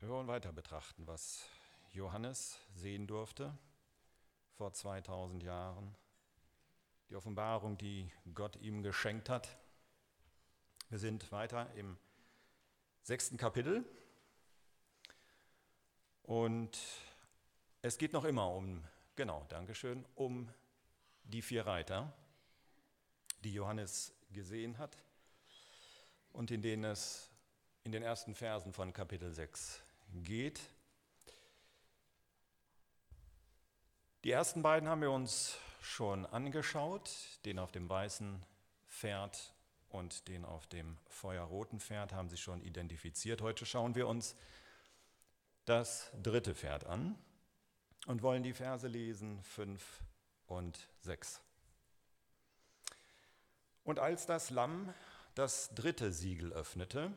Wir wollen weiter betrachten, was Johannes sehen durfte vor 2000 Jahren. Die Offenbarung, die Gott ihm geschenkt hat. Wir sind weiter im sechsten Kapitel und es geht noch immer um, genau, Dankeschön, um die vier Reiter, die Johannes gesehen hat und in denen es in den ersten Versen von Kapitel 6 geht. Die ersten beiden haben wir uns schon angeschaut, den auf dem weißen Pferd und den auf dem feuerroten Pferd haben sie schon identifiziert. Heute schauen wir uns das dritte Pferd an und wollen die Verse lesen 5 und 6. Und als das Lamm das dritte Siegel öffnete,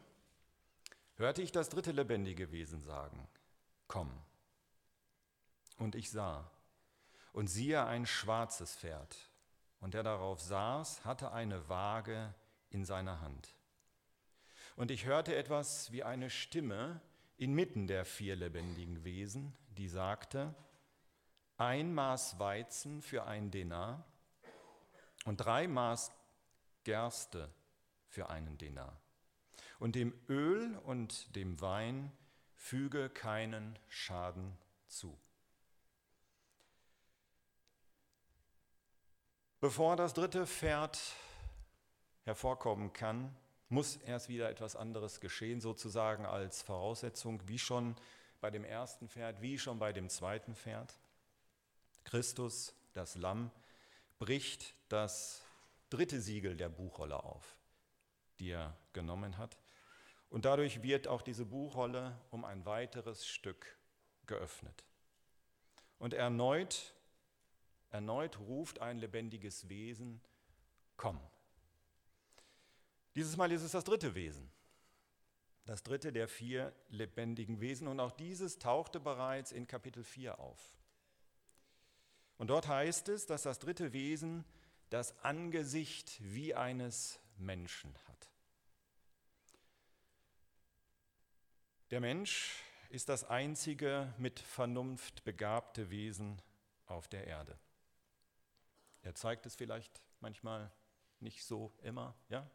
hörte ich das dritte lebendige Wesen sagen, komm. Und ich sah, und siehe ein schwarzes Pferd, und der darauf saß, hatte eine Waage in seiner Hand. Und ich hörte etwas wie eine Stimme inmitten der vier lebendigen Wesen, die sagte, ein Maß Weizen für ein Denar und drei Maß Gerste für einen Denar und dem Öl und dem Wein füge keinen Schaden zu. Bevor das dritte Pferd hervorkommen kann, muss erst wieder etwas anderes geschehen, sozusagen als Voraussetzung, wie schon bei dem ersten Pferd, wie schon bei dem zweiten Pferd. Christus, das Lamm, bricht das dritte Siegel der Buchrolle auf, die er genommen hat. Und dadurch wird auch diese Buchrolle um ein weiteres Stück geöffnet. Und erneut, erneut ruft ein lebendiges Wesen, komm. Dieses Mal ist es das dritte Wesen, das dritte der vier lebendigen Wesen. Und auch dieses tauchte bereits in Kapitel 4 auf. Und dort heißt es, dass das dritte Wesen das Angesicht wie eines Menschen hat. Der Mensch ist das einzige mit Vernunft begabte Wesen auf der Erde. Er zeigt es vielleicht manchmal nicht so immer, ja?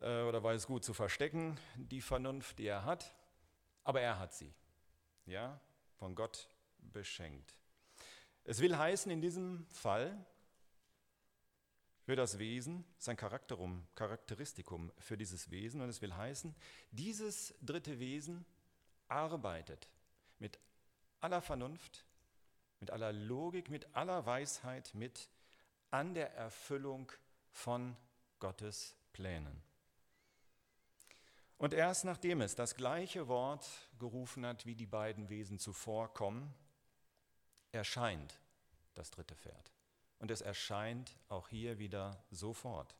Äh, oder weiß gut zu verstecken, die Vernunft, die er hat, aber er hat sie, ja, von Gott beschenkt. Es will heißen, in diesem Fall für das Wesen, sein Charakterum, Charakteristikum für dieses Wesen. Und es will heißen, dieses dritte Wesen arbeitet mit aller Vernunft, mit aller Logik, mit aller Weisheit mit an der Erfüllung von Gottes Plänen. Und erst nachdem es das gleiche Wort gerufen hat, wie die beiden Wesen zuvor kommen, erscheint das dritte Pferd und es erscheint auch hier wieder sofort.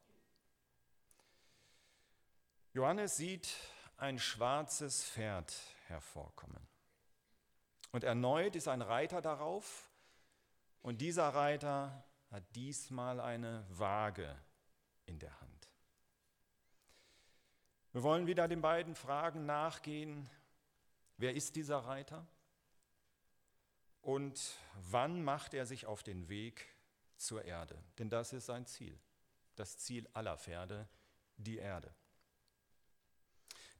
Johannes sieht ein schwarzes Pferd hervorkommen. Und erneut ist ein Reiter darauf und dieser Reiter hat diesmal eine Waage in der Hand. Wir wollen wieder den beiden Fragen nachgehen. Wer ist dieser Reiter? Und wann macht er sich auf den Weg zur Erde. Denn das ist sein Ziel. Das Ziel aller Pferde, die Erde.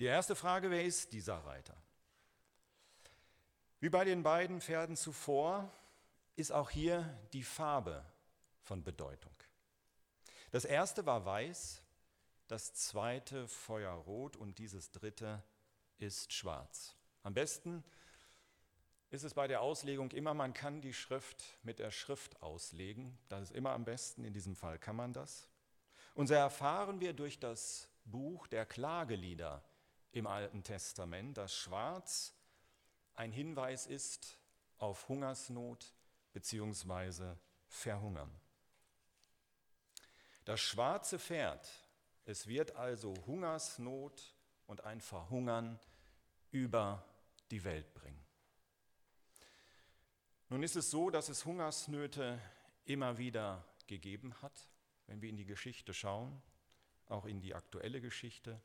Die erste Frage, wer ist dieser Reiter? Wie bei den beiden Pferden zuvor ist auch hier die Farbe von Bedeutung. Das erste war weiß, das zweite feuerrot und dieses dritte ist schwarz. Am besten ist es bei der Auslegung immer, man kann die Schrift mit der Schrift auslegen. Das ist immer am besten, in diesem Fall kann man das. Und so erfahren wir durch das Buch der Klagelieder im Alten Testament, dass Schwarz ein Hinweis ist auf Hungersnot bzw. Verhungern. Das schwarze Pferd, es wird also Hungersnot und ein Verhungern über die Welt bringen. Nun ist es so, dass es Hungersnöte immer wieder gegeben hat, wenn wir in die Geschichte schauen, auch in die aktuelle Geschichte.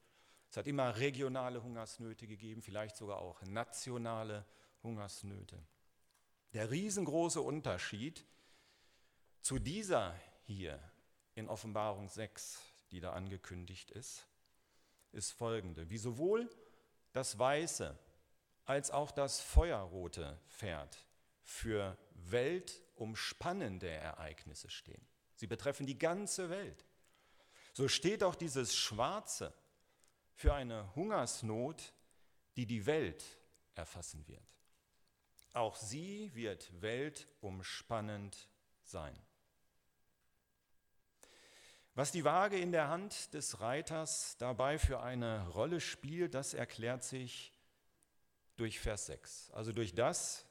Es hat immer regionale Hungersnöte gegeben, vielleicht sogar auch nationale Hungersnöte. Der riesengroße Unterschied zu dieser hier in Offenbarung 6, die da angekündigt ist, ist folgende. Wie sowohl das weiße als auch das feuerrote Pferd für weltumspannende Ereignisse stehen. Sie betreffen die ganze Welt. So steht auch dieses schwarze für eine Hungersnot, die die Welt erfassen wird. Auch sie wird weltumspannend sein. Was die Waage in der Hand des Reiters dabei für eine Rolle spielt, das erklärt sich durch Vers 6. Also durch das,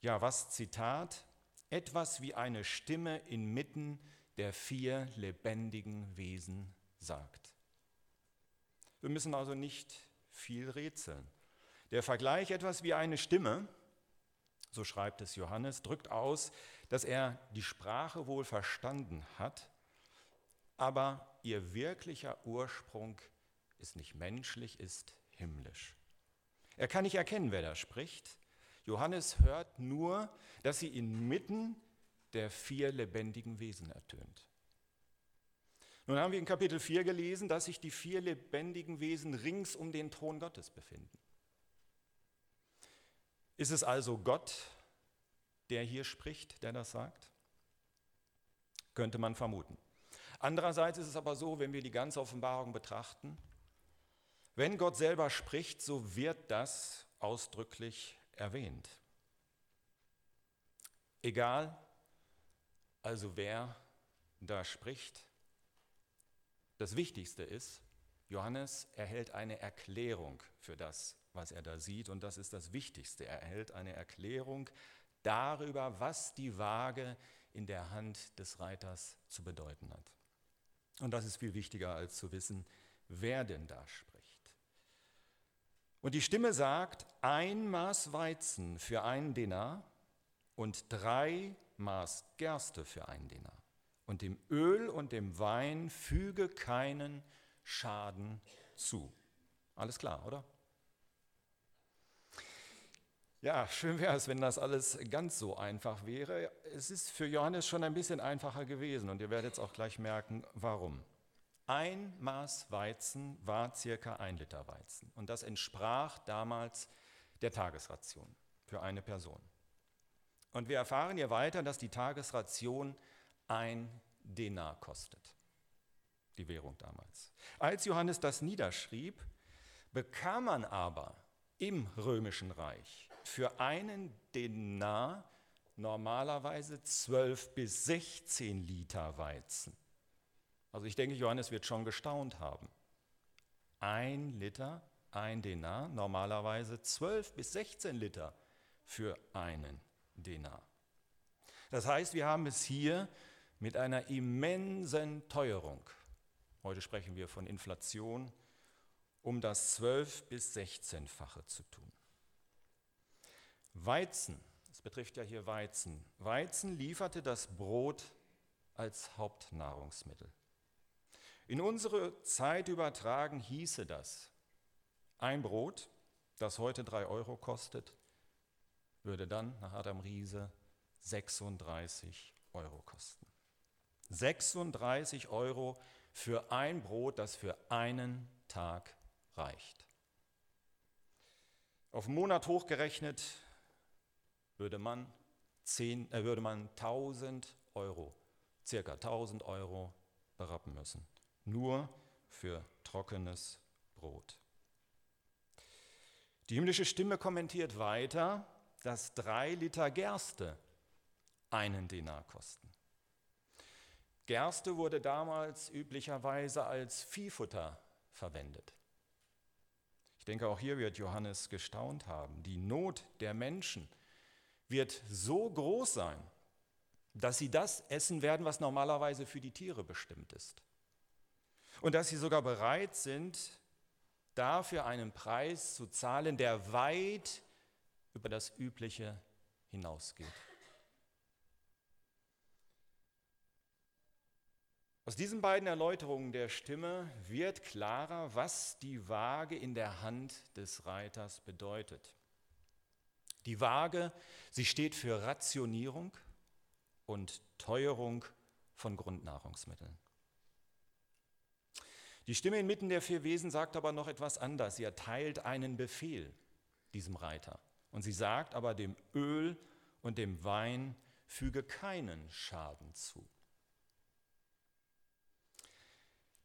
ja, was Zitat, etwas wie eine Stimme inmitten der vier lebendigen Wesen sagt. Wir müssen also nicht viel rätseln. Der Vergleich etwas wie eine Stimme, so schreibt es Johannes, drückt aus, dass er die Sprache wohl verstanden hat, aber ihr wirklicher Ursprung ist nicht menschlich, ist himmlisch. Er kann nicht erkennen, wer da spricht. Johannes hört nur, dass sie inmitten der vier lebendigen Wesen ertönt. Nun haben wir in Kapitel 4 gelesen, dass sich die vier lebendigen Wesen rings um den Thron Gottes befinden. Ist es also Gott, der hier spricht, der das sagt? Könnte man vermuten. Andererseits ist es aber so, wenn wir die ganze Offenbarung betrachten, wenn Gott selber spricht, so wird das ausdrücklich erwähnt. Egal, also wer da spricht, das Wichtigste ist, Johannes erhält eine Erklärung für das, was er da sieht. Und das ist das Wichtigste. Er erhält eine Erklärung darüber, was die Waage in der Hand des Reiters zu bedeuten hat. Und das ist viel wichtiger als zu wissen, wer denn da spricht. Und die Stimme sagt, ein Maß Weizen für einen Denar und drei Maß Gerste für einen Denar und dem Öl und dem Wein füge keinen Schaden zu. Alles klar, oder? Ja, schön wäre es, wenn das alles ganz so einfach wäre. Es ist für Johannes schon ein bisschen einfacher gewesen und ihr werdet jetzt auch gleich merken, warum. Ein Maß Weizen war circa ein Liter Weizen und das entsprach damals der Tagesration für eine Person. Und wir erfahren hier weiter, dass die Tagesration ein Denar kostet, die Währung damals. Als Johannes das niederschrieb, bekam man aber im römischen Reich für einen Denar normalerweise 12 bis 16 Liter Weizen. Also ich denke, Johannes wird schon gestaunt haben. Ein Liter, ein Denar, normalerweise 12 bis 16 Liter für einen Denar. Das heißt, wir haben es hier mit einer immensen Teuerung, heute sprechen wir von Inflation, um das 12 bis 16-fache zu tun. Weizen, das betrifft ja hier Weizen, Weizen lieferte das Brot als Hauptnahrungsmittel. In unsere Zeit übertragen hieße das, ein Brot, das heute drei Euro kostet, würde dann nach Adam Riese 36 Euro kosten. 36 Euro für ein Brot, das für einen Tag reicht. Auf einen Monat hochgerechnet würde man, 10, äh, würde man 1000 Euro, circa 1000 Euro berappen müssen. Nur für trockenes Brot. Die himmlische Stimme kommentiert weiter, dass drei Liter Gerste einen Denar kosten. Gerste wurde damals üblicherweise als Viehfutter verwendet. Ich denke, auch hier wird Johannes gestaunt haben. Die Not der Menschen wird so groß sein, dass sie das essen werden, was normalerweise für die Tiere bestimmt ist. Und dass sie sogar bereit sind, dafür einen Preis zu zahlen, der weit über das Übliche hinausgeht. Aus diesen beiden Erläuterungen der Stimme wird klarer, was die Waage in der Hand des Reiters bedeutet. Die Waage, sie steht für Rationierung und Teuerung von Grundnahrungsmitteln. Die Stimme inmitten der vier Wesen sagt aber noch etwas anders. Sie erteilt einen Befehl diesem Reiter. Und sie sagt aber dem Öl und dem Wein, füge keinen Schaden zu.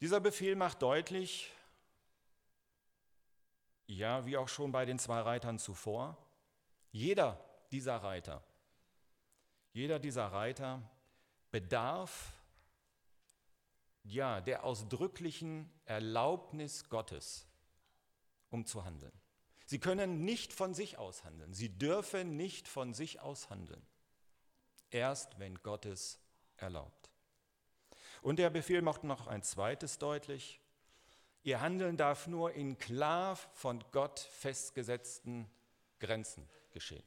Dieser Befehl macht deutlich, ja, wie auch schon bei den zwei Reitern zuvor, jeder dieser Reiter, jeder dieser Reiter bedarf ja der ausdrücklichen Erlaubnis Gottes, um zu handeln. Sie können nicht von sich aus handeln. Sie dürfen nicht von sich aus handeln. Erst wenn Gott es erlaubt. Und der Befehl macht noch ein zweites deutlich. Ihr Handeln darf nur in klar von Gott festgesetzten Grenzen geschehen.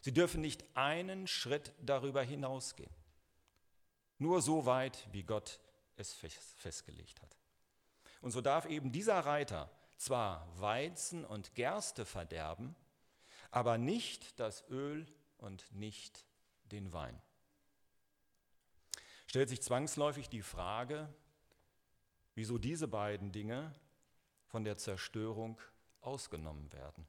Sie dürfen nicht einen Schritt darüber hinausgehen. Nur so weit, wie Gott es festgelegt hat. Und so darf eben dieser Reiter zwar Weizen und Gerste verderben, aber nicht das Öl und nicht den Wein. Stellt sich zwangsläufig die Frage, wieso diese beiden Dinge von der Zerstörung ausgenommen werden.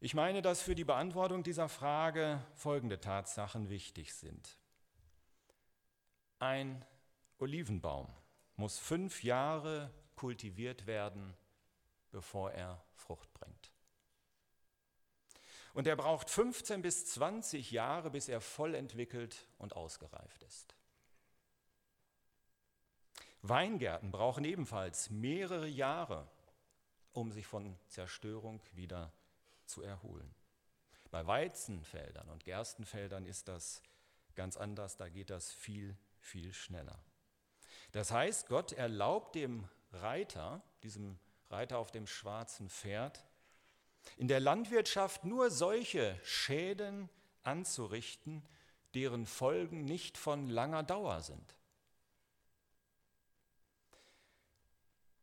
Ich meine, dass für die Beantwortung dieser Frage folgende Tatsachen wichtig sind. Ein Olivenbaum muss fünf Jahre kultiviert werden, bevor er Frucht bringt. Und er braucht 15 bis 20 Jahre, bis er voll entwickelt und ausgereift ist. Weingärten brauchen ebenfalls mehrere Jahre, um sich von Zerstörung wieder zu erholen. Bei Weizenfeldern und Gerstenfeldern ist das ganz anders, da geht das viel, viel schneller. Das heißt, Gott erlaubt dem Reiter, diesem Reiter auf dem schwarzen Pferd, in der Landwirtschaft nur solche Schäden anzurichten, deren Folgen nicht von langer Dauer sind.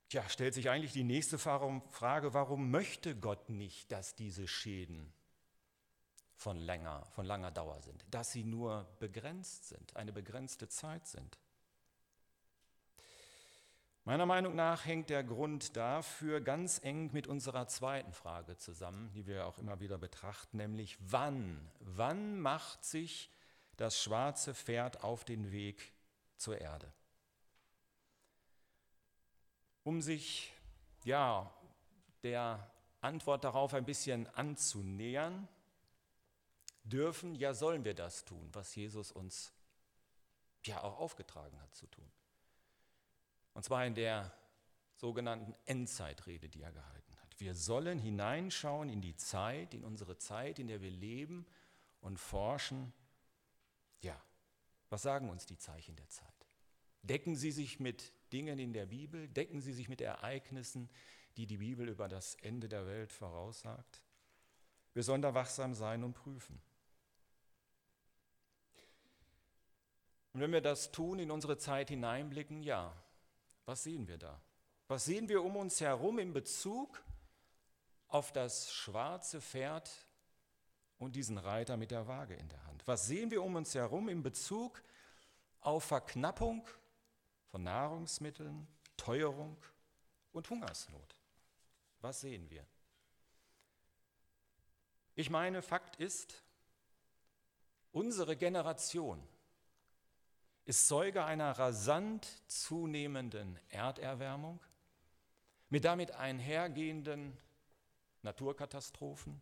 Tja, stellt sich eigentlich die nächste Frage, warum möchte Gott nicht, dass diese Schäden von, länger, von langer Dauer sind, dass sie nur begrenzt sind, eine begrenzte Zeit sind? Meiner Meinung nach hängt der Grund dafür ganz eng mit unserer zweiten Frage zusammen, die wir auch immer wieder betrachten, nämlich wann? Wann macht sich das schwarze Pferd auf den Weg zur Erde? Um sich ja der Antwort darauf ein bisschen anzunähern, dürfen, ja sollen wir das tun, was Jesus uns ja auch aufgetragen hat zu tun. Und zwar in der sogenannten Endzeitrede, die er gehalten hat. Wir sollen hineinschauen in die Zeit, in unsere Zeit, in der wir leben und forschen. Ja, was sagen uns die Zeichen der Zeit? Decken sie sich mit Dingen in der Bibel? Decken sie sich mit Ereignissen, die die Bibel über das Ende der Welt voraussagt? Wir sollen da wachsam sein und prüfen. Und wenn wir das tun, in unsere Zeit hineinblicken, ja, was sehen wir da? Was sehen wir um uns herum in Bezug auf das schwarze Pferd und diesen Reiter mit der Waage in der Hand? Was sehen wir um uns herum in Bezug auf Verknappung von Nahrungsmitteln, Teuerung und Hungersnot? Was sehen wir? Ich meine, Fakt ist, unsere Generation ist Zeuge einer rasant zunehmenden Erderwärmung mit damit einhergehenden Naturkatastrophen,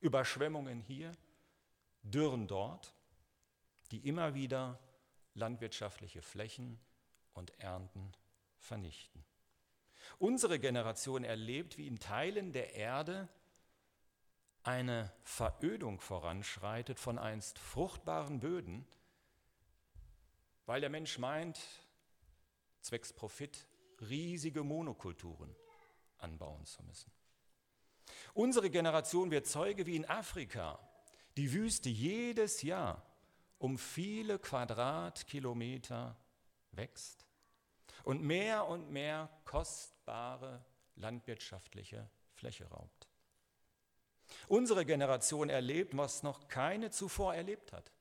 Überschwemmungen hier, Dürren dort, die immer wieder landwirtschaftliche Flächen und Ernten vernichten. Unsere Generation erlebt, wie in Teilen der Erde eine Verödung voranschreitet von einst fruchtbaren Böden, weil der Mensch meint, zwecks Profit riesige Monokulturen anbauen zu müssen. Unsere Generation wird Zeuge, wie in Afrika die Wüste jedes Jahr um viele Quadratkilometer wächst und mehr und mehr kostbare landwirtschaftliche Fläche raubt. Unsere Generation erlebt, was noch keine zuvor erlebt hat.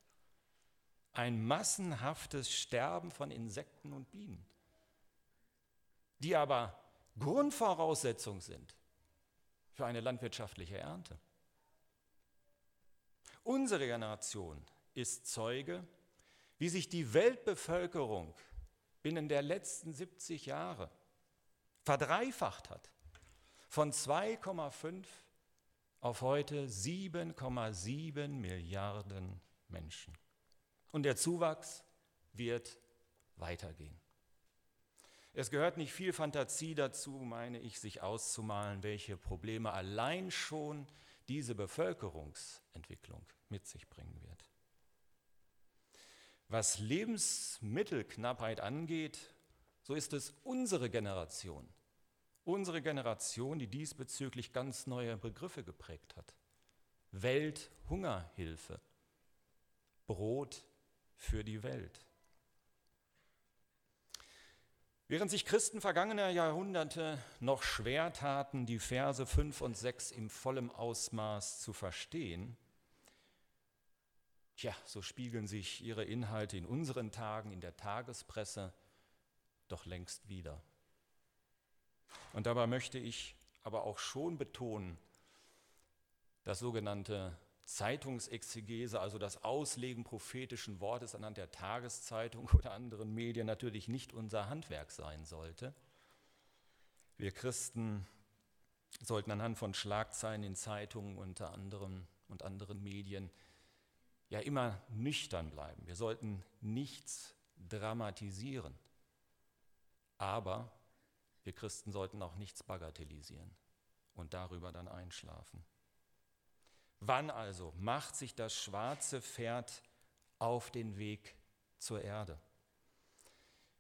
Ein massenhaftes Sterben von Insekten und Bienen, die aber Grundvoraussetzung sind für eine landwirtschaftliche Ernte. Unsere Generation ist Zeuge, wie sich die Weltbevölkerung binnen der letzten 70 Jahre verdreifacht hat. Von 2,5 auf heute 7,7 Milliarden Menschen. Und der Zuwachs wird weitergehen. Es gehört nicht viel Fantasie dazu, meine ich, sich auszumalen, welche Probleme allein schon diese Bevölkerungsentwicklung mit sich bringen wird. Was Lebensmittelknappheit angeht, so ist es unsere Generation, unsere Generation, die diesbezüglich ganz neue Begriffe geprägt hat. Welthungerhilfe, Brot für die Welt. Während sich Christen vergangener Jahrhunderte noch schwer taten, die Verse 5 und 6 im vollen Ausmaß zu verstehen, Tja, so spiegeln sich ihre Inhalte in unseren Tagen in der Tagespresse doch längst wieder. Und dabei möchte ich aber auch schon betonen, dass sogenannte Zeitungsexegese, also das Auslegen prophetischen Wortes anhand der Tageszeitung oder anderen Medien natürlich nicht unser Handwerk sein sollte. Wir Christen sollten anhand von Schlagzeilen in Zeitungen unter anderem und anderen Medien ja immer nüchtern bleiben. Wir sollten nichts dramatisieren. Aber wir Christen sollten auch nichts bagatellisieren und darüber dann einschlafen. Wann also macht sich das schwarze Pferd auf den Weg zur Erde?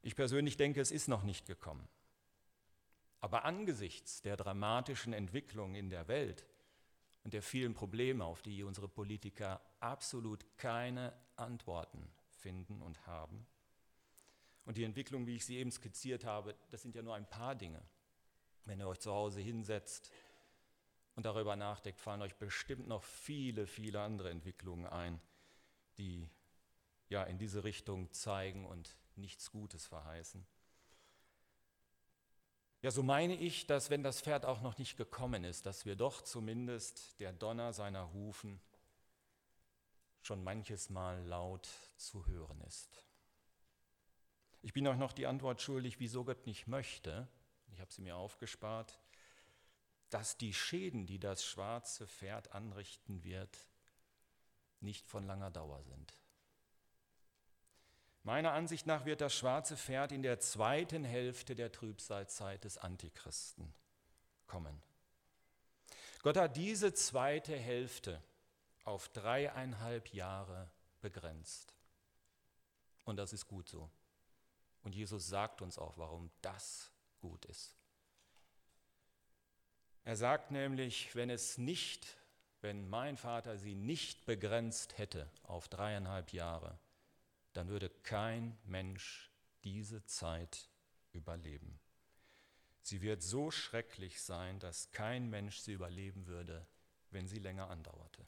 Ich persönlich denke, es ist noch nicht gekommen. Aber angesichts der dramatischen Entwicklung in der Welt und der vielen Probleme, auf die unsere Politiker absolut keine Antworten finden und haben. Und die Entwicklung, wie ich sie eben skizziert habe, das sind ja nur ein paar Dinge. Wenn ihr euch zu Hause hinsetzt und darüber nachdenkt, fallen euch bestimmt noch viele, viele andere Entwicklungen ein, die ja in diese Richtung zeigen und nichts Gutes verheißen. Ja, so meine ich, dass wenn das Pferd auch noch nicht gekommen ist, dass wir doch zumindest der Donner seiner Hufen schon manches Mal laut zu hören ist. Ich bin euch noch die Antwort schuldig, wieso Gott nicht möchte, ich habe sie mir aufgespart, dass die Schäden, die das schwarze Pferd anrichten wird, nicht von langer Dauer sind. Meiner Ansicht nach wird das schwarze Pferd in der zweiten Hälfte der Trübsalzeit des Antichristen kommen. Gott hat diese zweite Hälfte auf dreieinhalb Jahre begrenzt. Und das ist gut so. Und Jesus sagt uns auch, warum das gut ist. Er sagt nämlich, wenn es nicht, wenn mein Vater sie nicht begrenzt hätte auf dreieinhalb Jahre, dann würde kein Mensch diese Zeit überleben. Sie wird so schrecklich sein, dass kein Mensch sie überleben würde, wenn sie länger andauerte.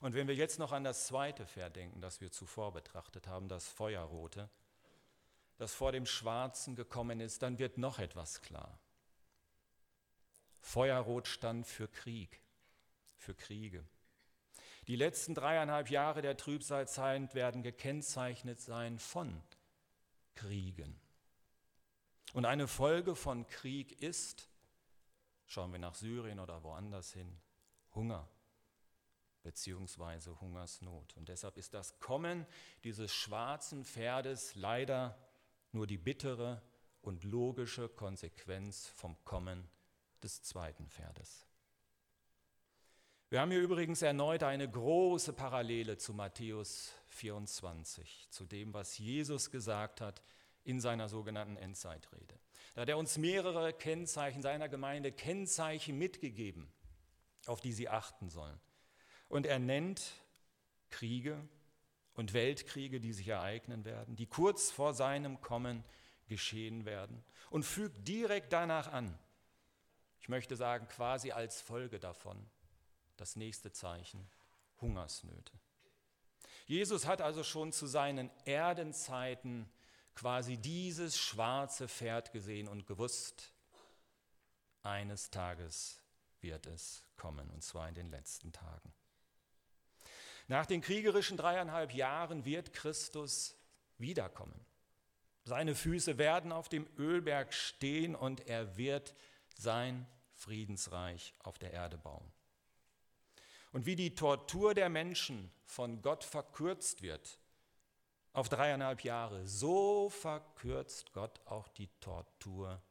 Und wenn wir jetzt noch an das zweite Pferd denken, das wir zuvor betrachtet haben, das Feuerrote, das vor dem Schwarzen gekommen ist, dann wird noch etwas klar. Feuerrot stand für Krieg, für Kriege. Die letzten dreieinhalb Jahre der Trübsalzeit werden gekennzeichnet sein von Kriegen. Und eine Folge von Krieg ist, schauen wir nach Syrien oder woanders hin, Hunger beziehungsweise Hungersnot. Und deshalb ist das Kommen dieses schwarzen Pferdes leider nur die bittere und logische Konsequenz vom Kommen des zweiten Pferdes. Wir haben hier übrigens erneut eine große Parallele zu Matthäus 24, zu dem, was Jesus gesagt hat in seiner sogenannten Endzeitrede. Da hat er uns mehrere Kennzeichen seiner Gemeinde, Kennzeichen mitgegeben, auf die sie achten sollen. Und er nennt Kriege und Weltkriege, die sich ereignen werden, die kurz vor seinem Kommen geschehen werden und fügt direkt danach an, ich möchte sagen quasi als Folge davon, das nächste Zeichen, Hungersnöte. Jesus hat also schon zu seinen Erdenzeiten quasi dieses schwarze Pferd gesehen und gewusst, eines Tages wird es kommen, und zwar in den letzten Tagen. Nach den kriegerischen dreieinhalb Jahren wird Christus wiederkommen. Seine Füße werden auf dem Ölberg stehen und er wird sein Friedensreich auf der Erde bauen. Und wie die Tortur der Menschen von Gott verkürzt wird auf dreieinhalb Jahre, so verkürzt Gott auch die Tortur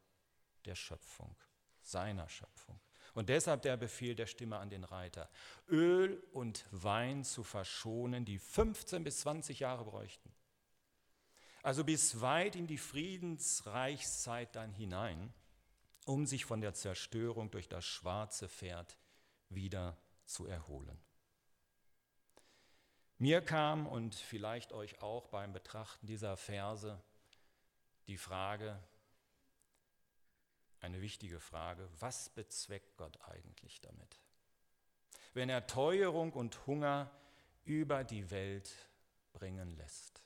der Schöpfung, seiner Schöpfung. Und deshalb der Befehl der Stimme an den Reiter, Öl und Wein zu verschonen, die 15 bis 20 Jahre bräuchten. Also bis weit in die Friedensreichszeit dann hinein, um sich von der Zerstörung durch das schwarze Pferd wieder zu erholen. Mir kam und vielleicht euch auch beim Betrachten dieser Verse die Frage, eine wichtige Frage, was bezweckt Gott eigentlich damit? Wenn er Teuerung und Hunger über die Welt bringen lässt.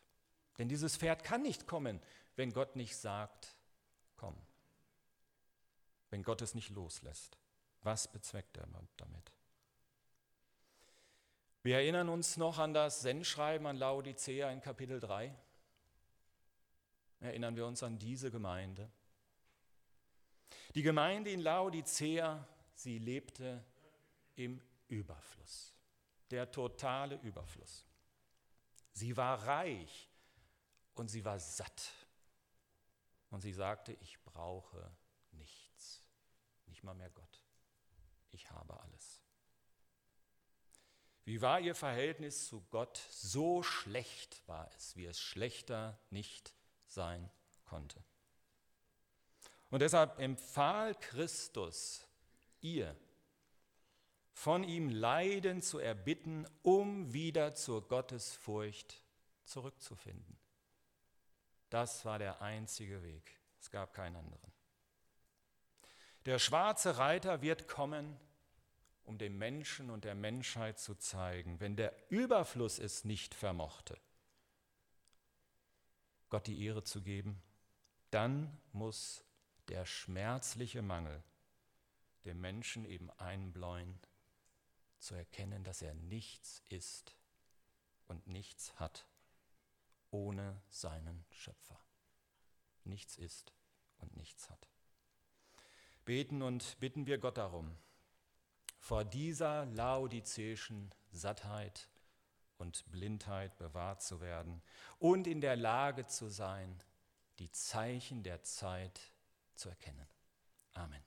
Denn dieses Pferd kann nicht kommen, wenn Gott nicht sagt, komm. Wenn Gott es nicht loslässt. Was bezweckt er damit? Wir erinnern uns noch an das Sendschreiben an Laodicea in Kapitel 3. Erinnern wir uns an diese Gemeinde. Die Gemeinde in Laodicea, sie lebte im Überfluss, der totale Überfluss. Sie war reich und sie war satt. Und sie sagte, ich brauche nicht mal mehr Gott. Ich habe alles. Wie war ihr Verhältnis zu Gott? So schlecht war es, wie es schlechter nicht sein konnte. Und deshalb empfahl Christus ihr, von ihm Leiden zu erbitten, um wieder zur Gottesfurcht zurückzufinden. Das war der einzige Weg. Es gab keinen anderen. Der schwarze Reiter wird kommen, um dem Menschen und der Menschheit zu zeigen, wenn der Überfluss es nicht vermochte, Gott die Ehre zu geben, dann muss der schmerzliche Mangel dem Menschen eben einbläuen, zu erkennen, dass er nichts ist und nichts hat ohne seinen Schöpfer. Nichts ist und nichts hat. Beten und bitten wir Gott darum, vor dieser laodizäischen Sattheit und Blindheit bewahrt zu werden und in der Lage zu sein, die Zeichen der Zeit zu erkennen. Amen.